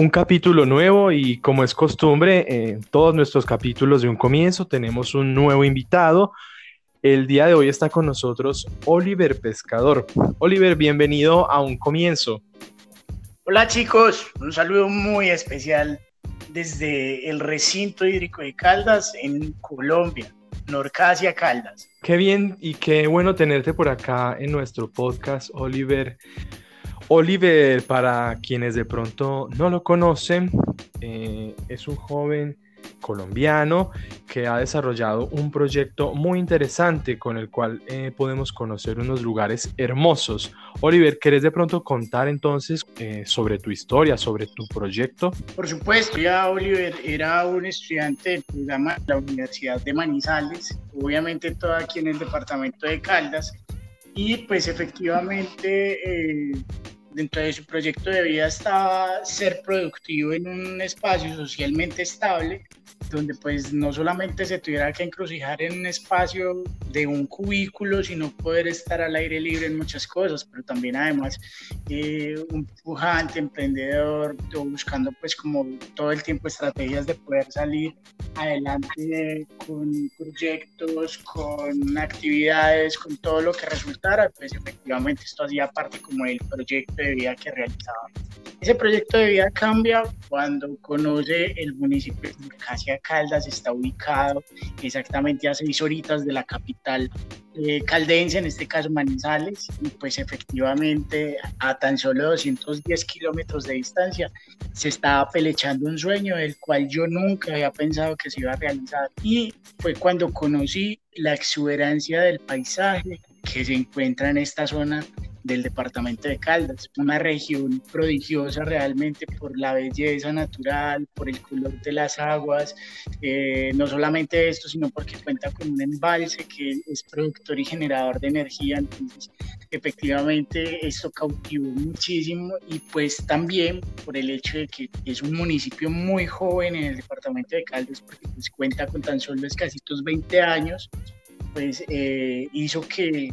un capítulo nuevo y como es costumbre, en todos nuestros capítulos de un comienzo tenemos un nuevo invitado. El día de hoy está con nosotros Oliver Pescador. Oliver, bienvenido a un comienzo. Hola chicos, un saludo muy especial desde el recinto hídrico de Caldas en Colombia, Norcasia Caldas. Qué bien y qué bueno tenerte por acá en nuestro podcast, Oliver. Oliver, para quienes de pronto no lo conocen, eh, es un joven colombiano que ha desarrollado un proyecto muy interesante con el cual eh, podemos conocer unos lugares hermosos. Oliver, ¿querés de pronto contar entonces eh, sobre tu historia, sobre tu proyecto? Por supuesto, ya Oliver era un estudiante del programa de la Universidad de Manizales, obviamente todo aquí en el departamento de Caldas, y pues efectivamente dentro de su proyecto de vida estaba ser productivo en un espacio socialmente estable, donde pues no solamente se tuviera que encrucijar en un espacio de un cubículo, sino poder estar al aire libre en muchas cosas, pero también además eh, un pujante, emprendedor, buscando pues como todo el tiempo estrategias de poder salir adelante con proyectos, con actividades, con todo lo que resultara, pues efectivamente esto hacía parte como del proyecto de vida que realizaba. Ese proyecto de vida cambia cuando conoce el municipio de Caldas, está ubicado exactamente a seis horitas de la capital eh, caldense, en este caso Manizales, y pues efectivamente a tan solo 210 kilómetros de distancia se estaba pelechando un sueño del cual yo nunca había pensado que se iba a realizar. Y fue cuando conocí la exuberancia del paisaje que se encuentra en esta zona del departamento de Caldas, una región prodigiosa realmente por la belleza natural, por el color de las aguas, eh, no solamente esto, sino porque cuenta con un embalse que es productor y generador de energía, entonces efectivamente esto cautivó muchísimo. Y pues también por el hecho de que es un municipio muy joven en el departamento de Caldas, porque pues cuenta con tan solo escasitos 20 años, pues eh, hizo que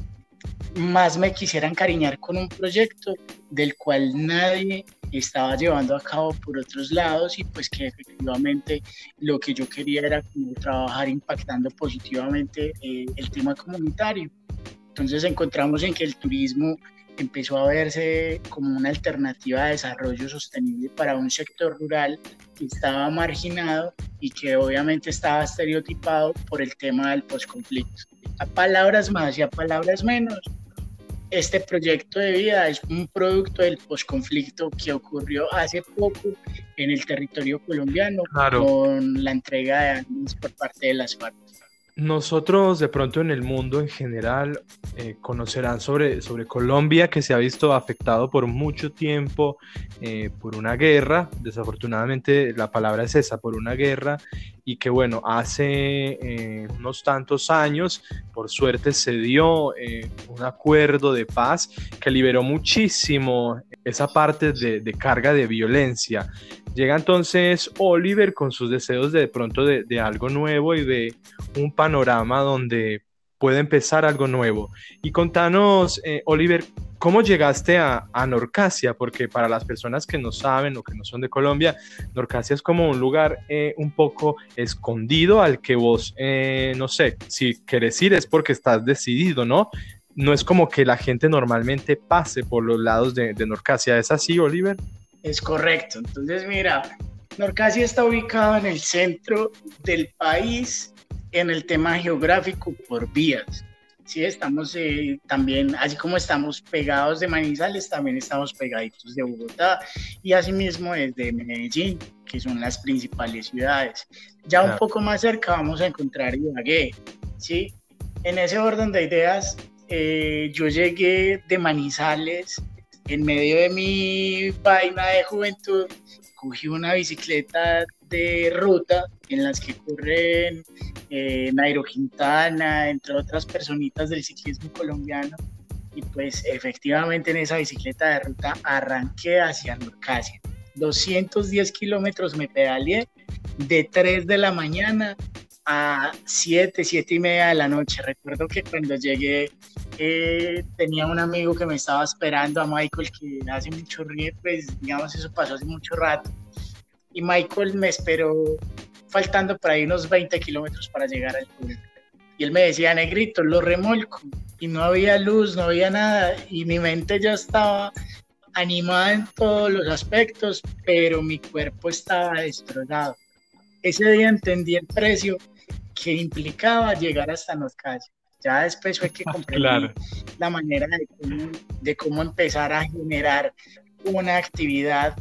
más me quisiera encariñar con un proyecto del cual nadie estaba llevando a cabo por otros lados y pues que efectivamente lo que yo quería era como trabajar impactando positivamente eh, el tema comunitario. Entonces encontramos en que el turismo empezó a verse como una alternativa de desarrollo sostenible para un sector rural que estaba marginado y que obviamente estaba estereotipado por el tema del posconflicto. A palabras más y a palabras menos, este proyecto de vida es un producto del posconflicto que ocurrió hace poco en el territorio colombiano con la entrega de armas por parte de las FARC. Nosotros de pronto en el mundo en general eh, conocerán sobre, sobre Colombia que se ha visto afectado por mucho tiempo eh, por una guerra, desafortunadamente la palabra es esa, por una guerra y que bueno, hace eh, unos tantos años por suerte se dio un acuerdo de paz que liberó muchísimo esa parte de, de carga de violencia. Llega entonces Oliver con sus deseos de, de pronto de, de algo nuevo y de un panorama donde puede empezar algo nuevo. Y contanos, eh, Oliver, ¿cómo llegaste a, a, Norcasia? Porque para las personas que no saben o que no son de Colombia, Norcasia es como un lugar eh, un poco escondido al que vos, eh, no sé, si querés ir es porque estás decidido, ¿no? No es como que la gente normalmente pase por los lados de, de Norcasia. ¿Es así, Oliver? Es correcto. Entonces, mira, Norcasia está ubicado en el centro del país en el tema geográfico por vías. Sí, estamos eh, también, así como estamos pegados de Manizales, también estamos pegaditos de Bogotá y asimismo desde Medellín, que son las principales ciudades. Ya un poco más cerca vamos a encontrar Ibagué, ¿sí? En ese orden de ideas, eh, yo llegué de Manizales en medio de mi vaina de juventud, cogí una bicicleta de ruta en las que corren eh, Nairo Quintana, entre otras personitas del ciclismo colombiano. Y pues efectivamente en esa bicicleta de ruta arranqué hacia Norcasia. 210 kilómetros me pedaleé de 3 de la mañana a 7, 7 y media de la noche. Recuerdo que cuando llegué eh, tenía un amigo que me estaba esperando, a Michael, que hace mucho río, pues digamos eso pasó hace mucho rato y Michael me esperó faltando por ahí unos 20 kilómetros para llegar al pueblo. Y él me decía, negrito, lo remolco. Y no había luz, no había nada. Y mi mente ya estaba animada en todos los aspectos, pero mi cuerpo estaba destrozado. Ese día entendí el precio que implicaba llegar hasta Norcasia. Ya después fue que comprendí la manera de cómo, de cómo empezar a generar una actividad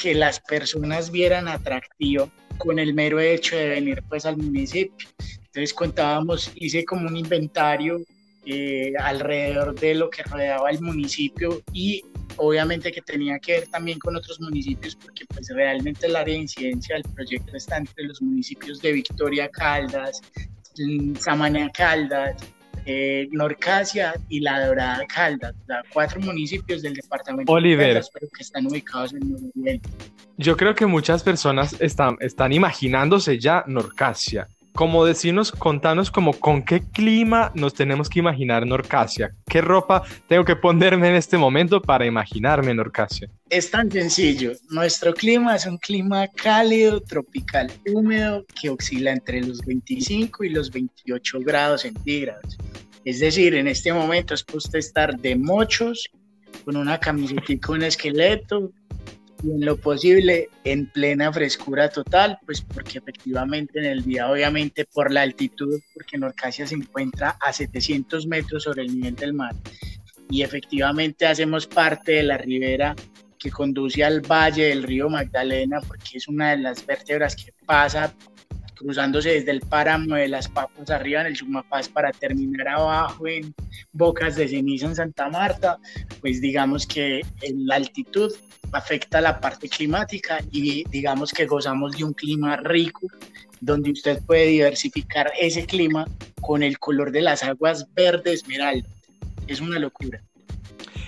que las personas vieran atractiva con el mero hecho de venir pues al municipio. Entonces contábamos, hice como un inventario eh, alrededor de lo que rodeaba el municipio y obviamente que tenía que ver también con otros municipios porque pues realmente el área de incidencia del proyecto está entre los municipios de Victoria Caldas, Samaná Caldas, eh, Norcasia y La Dorada Caldas, cuatro municipios del departamento Oliver. de Caldas, pero que están ubicados en el nivel. Yo creo que muchas personas están, están imaginándose ya Norcasia como decirnos, contanos como con qué clima nos tenemos que imaginar Norcasia. ¿Qué ropa tengo que ponerme en este momento para imaginarme Norcasia? Es tan sencillo. Nuestro clima es un clima cálido, tropical, húmedo, que oscila entre los 25 y los 28 grados centígrados. Es decir, en este momento es posible estar de mochos, con una camiseta con un esqueleto, y en lo posible en plena frescura total, pues porque efectivamente en el día, obviamente por la altitud, porque Norcasia se encuentra a 700 metros sobre el nivel del mar. Y efectivamente hacemos parte de la ribera que conduce al valle del río Magdalena, porque es una de las vértebras que pasa cruzándose desde el páramo de las Papas arriba en el Sumapaz para terminar abajo en Bocas de Ceniza en Santa Marta, pues digamos que en la altitud afecta la parte climática y digamos que gozamos de un clima rico donde usted puede diversificar ese clima con el color de las aguas verde esmeralda. Es una locura.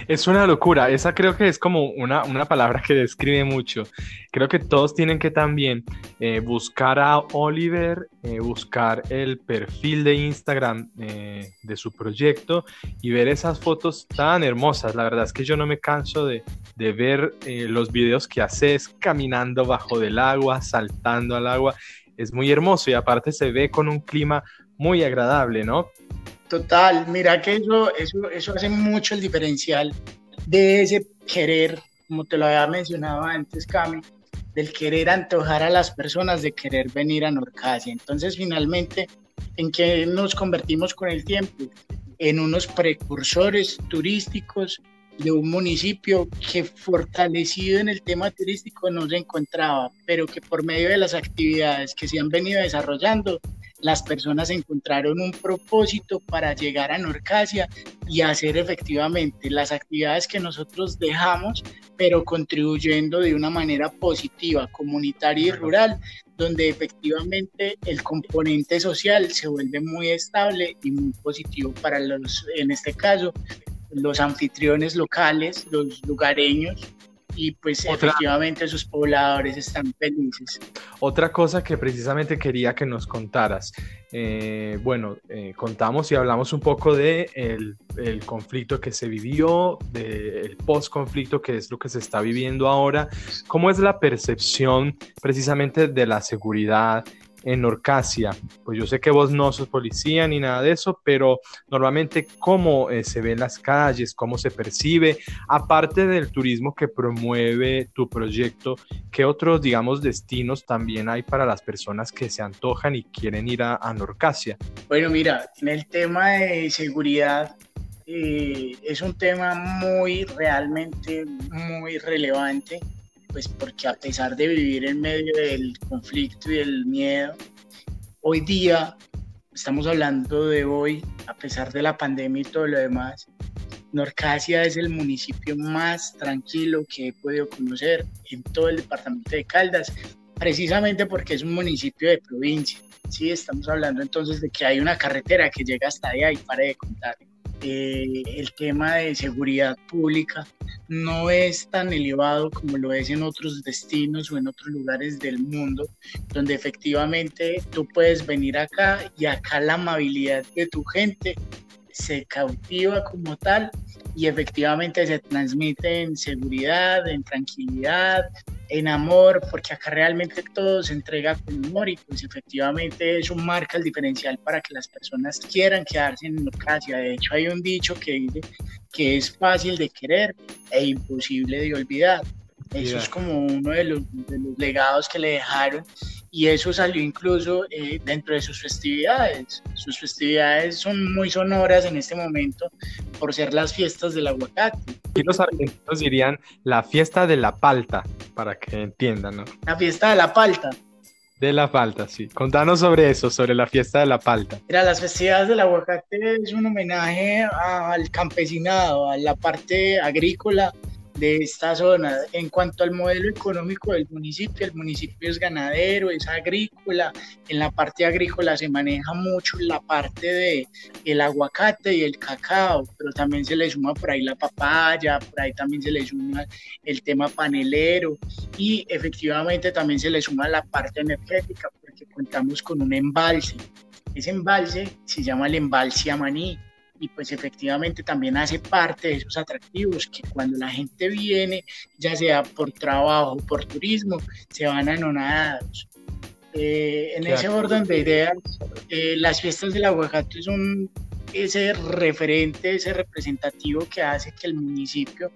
Es una locura, esa creo que es como una, una palabra que describe mucho. Creo que todos tienen que también eh, buscar a Oliver, eh, buscar el perfil de Instagram eh, de su proyecto y ver esas fotos tan hermosas. La verdad es que yo no me canso de, de ver los videos que haces caminando bajo del agua, saltando al agua. Es muy hermoso y aparte se ve con un clima muy agradable, ¿no? Total, mira que eso, eso, eso hace mucho el diferencial de ese querer, como te lo había mencionado antes, Cami, del querer antojar a las personas de querer venir a Norcasia. Entonces, finalmente, ¿en qué nos convertimos con el tiempo? En unos precursores turísticos de un municipio que fortalecido en el tema turístico no se encontraba, pero que por medio de las actividades que se han venido desarrollando las personas encontraron un propósito para llegar a Norcasia y hacer efectivamente las actividades que nosotros dejamos, pero contribuyendo de una manera positiva, comunitaria y rural, donde efectivamente el componente social se vuelve muy estable y muy positivo para los, en este caso, los anfitriones locales, los lugareños, y pues efectivamente sus pobladores están felices. Otra cosa que precisamente quería que nos contaras, eh, bueno, eh, contamos y hablamos un poco de el, el conflicto que se vivió, del post-conflicto que es lo que se está viviendo ahora, cómo es la percepción precisamente de la seguridad en Orcasia. Pues yo sé que vos no sos policía ni nada de eso, pero normalmente cómo eh, se ve en las calles, cómo se percibe, aparte del turismo que promueve tu proyecto, ¿qué otros, digamos, destinos también hay para las personas que se antojan y quieren ir a, Norcasia? Bueno, mira, en el tema de seguridad, eh, es un tema muy, realmente muy relevante pues porque a pesar de vivir en medio del conflicto y del miedo, hoy día, estamos hablando de hoy, a pesar de la pandemia y todo lo demás, Norcasia es el municipio más tranquilo que he podido conocer en todo el departamento de Caldas, precisamente porque es un municipio de provincia. Sí, estamos hablando entonces de que hay una carretera que llega hasta allá y pare de contar. Eh, el tema de seguridad pública no es tan elevado como lo es en otros destinos o en otros lugares del mundo, donde efectivamente tú puedes venir acá y acá la amabilidad de tu gente se cautiva como tal y efectivamente se transmite en seguridad, en tranquilidad, en amor, porque acá realmente todo se entrega con amor y pues efectivamente eso marca el diferencial para que las personas quieran quedarse en Norcasia. De hecho hay un dicho que dice que es fácil de querer e imposible de olvidar. Eso es como uno de los, legados que le dejaron y eso salió incluso eh, dentro de sus festividades. Sus festividades son muy sonoras en este momento por ser las fiestas del aguacate. Y los argentinos dirían la fiesta de la palta, para que entiendan, ¿no? La fiesta de la palta. De la palta, sí. Contanos sobre eso, sobre la fiesta de la palta. Mira, las festividades del aguacate es un homenaje al campesinado, a la parte agrícola de esta zona. En cuanto al modelo económico del municipio, el municipio es ganadero, es agrícola. En la parte agrícola se maneja mucho la parte de el aguacate y el cacao, pero también se le suma por ahí la papaya, por ahí también se le suma el tema panelero y efectivamente también se le suma la parte energética porque contamos con un embalse. Ese embalse se llama el embalse Amaní y pues efectivamente también hace parte de esos atractivos que cuando la gente viene, ya sea por trabajo, o por turismo, se van anonadados. Eh, en ese orden de ideas, eh, las fiestas del aguacate son ese referente, ese representativo que hace que el municipio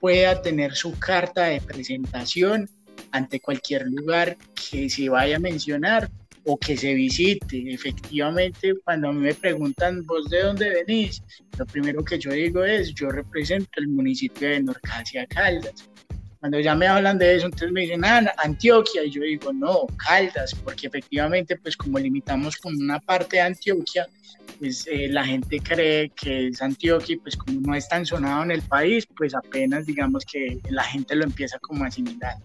pueda tener su carta de presentación ante cualquier lugar que se vaya a mencionar o que se visite. Efectivamente, cuando a mí me preguntan, ¿vos de dónde venís? Lo primero que yo digo es, yo represento el municipio de Norcasia Caldas. Cuando ya me hablan de eso, entonces me dicen, ah, Antioquia, y yo digo, no, Caldas, porque efectivamente, pues como limitamos con una parte de Antioquia, pues eh, la gente cree que es Antioquia y pues como no es tan sonado en el país, pues apenas digamos que la gente lo empieza como a asimilar.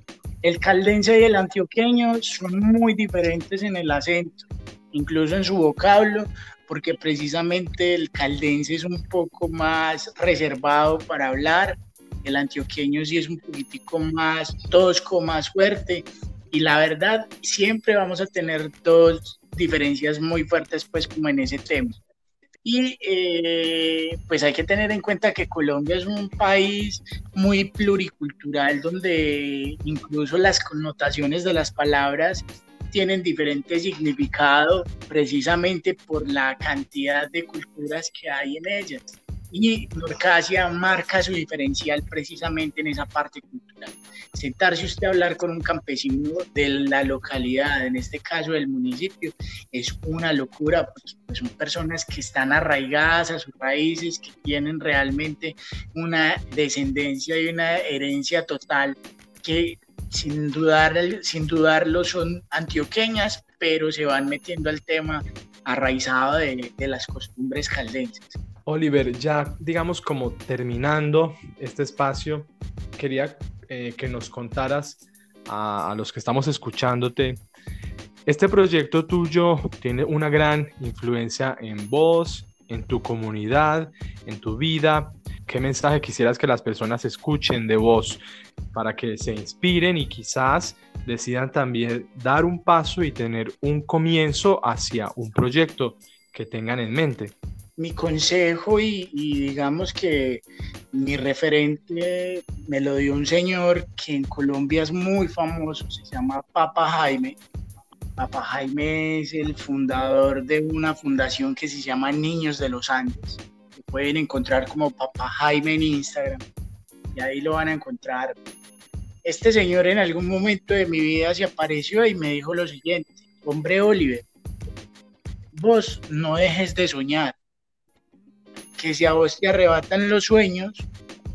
El caldense y el antioqueño son muy diferentes en el acento, incluso en su vocablo, porque precisamente el caldense es un poco más reservado para hablar, el antioqueño sí es un poquitico más tosco, más fuerte, y la verdad siempre vamos a tener dos diferencias muy fuertes pues como en ese tema. Y eh, pues hay que tener en cuenta que Colombia es un país muy pluricultural donde incluso las connotaciones de las palabras tienen diferente significado precisamente por la cantidad de culturas que hay en ellas y Norcasia marca su diferencial precisamente en esa parte cultural. Sentarse usted a hablar con un campesino de la localidad, en este caso del municipio, es una locura porque pues, son personas que están arraigadas a sus raíces, que tienen realmente una descendencia y una herencia total que sin, dudar, sin dudarlo son antioqueñas, pero se van metiendo al tema arraizado de, de las costumbres caldenses. Oliver, ya digamos como terminando este espacio, quería eh, que nos contaras a, los que estamos escuchándote. Este proyecto tuyo tiene una gran influencia en vos, en tu comunidad, en tu vida. ¿Qué mensaje quisieras que las personas escuchen de vos para que se inspiren y quizás decidan también dar un paso y tener un comienzo hacia un proyecto que tengan en mente? Mi consejo y, digamos que mi referente me lo dio un señor que en Colombia es muy famoso, se llama Papa Jaime. Papa Jaime es el fundador de una fundación que se llama Niños de los Andes. Pueden encontrar como Papa Jaime en Instagram y ahí lo van a encontrar. Este señor en algún momento de mi vida se apareció y me dijo lo siguiente, hombre Oliver, vos no dejes de soñar que si a vos te arrebatan los sueños,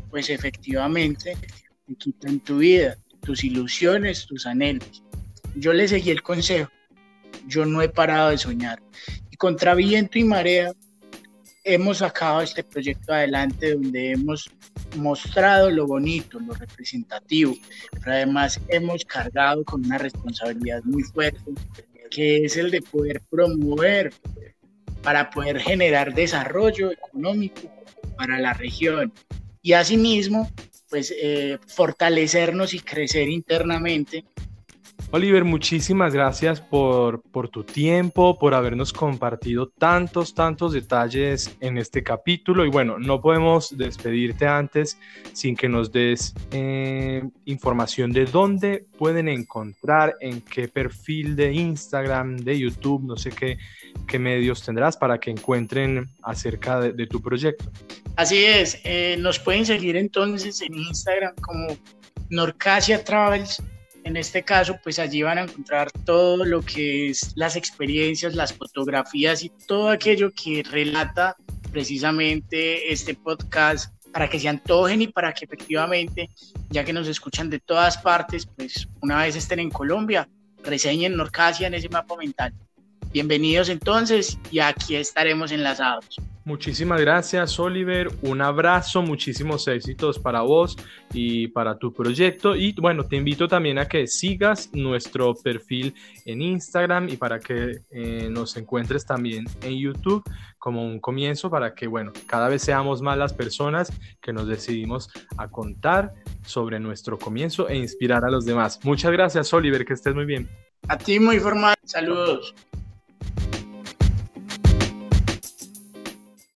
pues efectivamente te quitan tu vida, tus ilusiones, tus anhelos. Yo le seguí el consejo, yo no he parado de soñar. Y contra viento y marea hemos sacado este proyecto adelante donde hemos mostrado lo bonito, lo representativo, pero además hemos cargado con una responsabilidad muy fuerte, que es el de poder promover para poder generar desarrollo económico para la región y asimismo pues eh, fortalecernos y crecer internamente Oliver, muchísimas gracias por, por, tu tiempo, por habernos compartido tantos, tantos detalles en este capítulo. Y bueno, no podemos despedirte antes sin que nos des eh, información de dónde pueden encontrar, en qué perfil de Instagram, de YouTube, no sé qué, qué medios tendrás para que encuentren acerca de, tu proyecto. Así es, eh, nos pueden seguir entonces en Instagram como Norcasia Travels en este caso, pues allí van a encontrar todo lo que es las experiencias, las fotografías y todo aquello que relata precisamente este podcast para que se antojen y para que efectivamente, ya que nos escuchan de todas partes, pues una vez estén en Colombia, reseñen Norcasia en ese mapa mental. Bienvenidos entonces y aquí estaremos enlazados. Muchísimas gracias, Oliver. Un abrazo, muchísimos éxitos para vos y para tu proyecto. Y bueno, te invito también a que sigas nuestro perfil en Instagram y para que eh, nos encuentres también en YouTube como un comienzo para que, bueno, cada vez seamos más las personas que nos decidimos a contar sobre nuestro comienzo e inspirar a los demás. Muchas gracias, Oliver, que estés muy bien. A ti muy formal. Saludos.